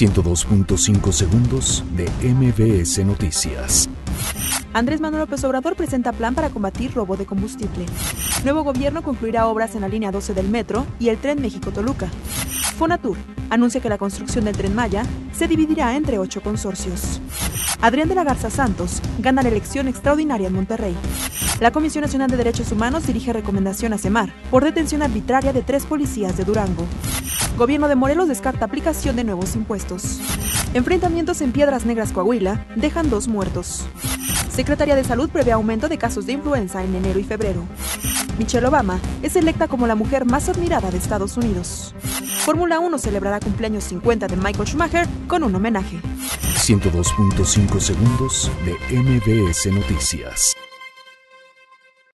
102.5 segundos de MBS Noticias. Andrés Manuel López Obrador presenta plan para combatir robo de combustible. Nuevo gobierno concluirá obras en la línea 12 del metro y el tren México-Toluca. Fonatur anuncia que la construcción del tren Maya se dividirá entre ocho consorcios. Adrián de la Garza Santos gana la elección extraordinaria en Monterrey. La Comisión Nacional de Derechos Humanos dirige recomendación a CEMAR por detención arbitraria de tres policías de Durango. Gobierno de Morelos descarta aplicación de nuevos impuestos. Enfrentamientos en Piedras Negras, Coahuila, dejan dos muertos. Secretaría de Salud prevé aumento de casos de influenza en enero y febrero. Michelle Obama es electa como la mujer más admirada de Estados Unidos. Fórmula 1 celebrará cumpleaños 50 de Michael Schumacher con un homenaje. 102.5 segundos de MBS Noticias.